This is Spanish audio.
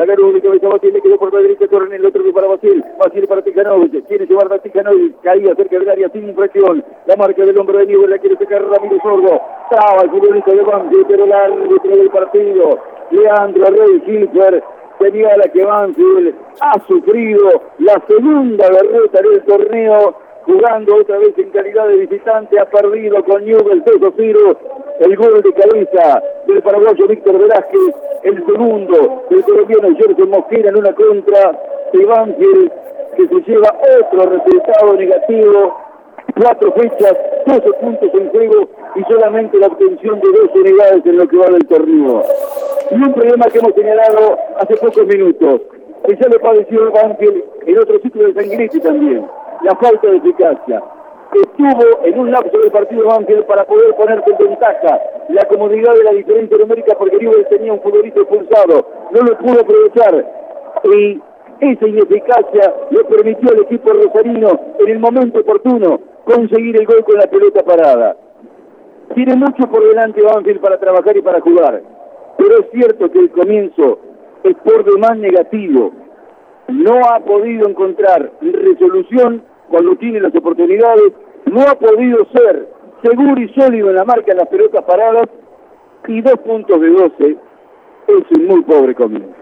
La cabeza Basil, le quedó por la derecha, corre en el otro que para Basil. Basil para Tijanovic. Quiere llevar a Tijanovic. Caía cerca del área sin impresión. La marca del hombre de nieve la quiere sacar Ramiro Sordo. Traba el futbolista de Banfield, pero el árbitro del partido. Leandro Rey Gilfer señala que Banfield ha sufrido la segunda derrota del torneo jugando otra vez en calidad de visitante, ha perdido con Newell 2-0 el gol de cabeza del paraguayo Víctor Velázquez, el segundo del colombiano Jorge Mosquera en una contra de Banfield que se lleva otro resultado negativo, cuatro fechas, 12 puntos en juego y solamente la obtención de dos unidades en lo que va del torneo. Y un problema que hemos señalado hace pocos minutos, que ya lo padeció Banfield en otro ciclo de Sanguinetti también la falta de eficacia. Estuvo en un lapso del partido Banfield para poder ponerse en ventaja la comodidad de la diferencia numérica porque Newell tenía un futbolista expulsado, no lo pudo aprovechar y esa ineficacia le permitió al equipo rosarino en el momento oportuno conseguir el gol con la pelota parada. Tiene mucho por delante Banfield para trabajar y para jugar, pero es cierto que el comienzo es por demás negativo. No ha podido encontrar resolución cuando tiene las oportunidades, no ha podido ser seguro y sólido en la marca en las pelotas paradas y dos puntos de 12 es un muy pobre comienzo.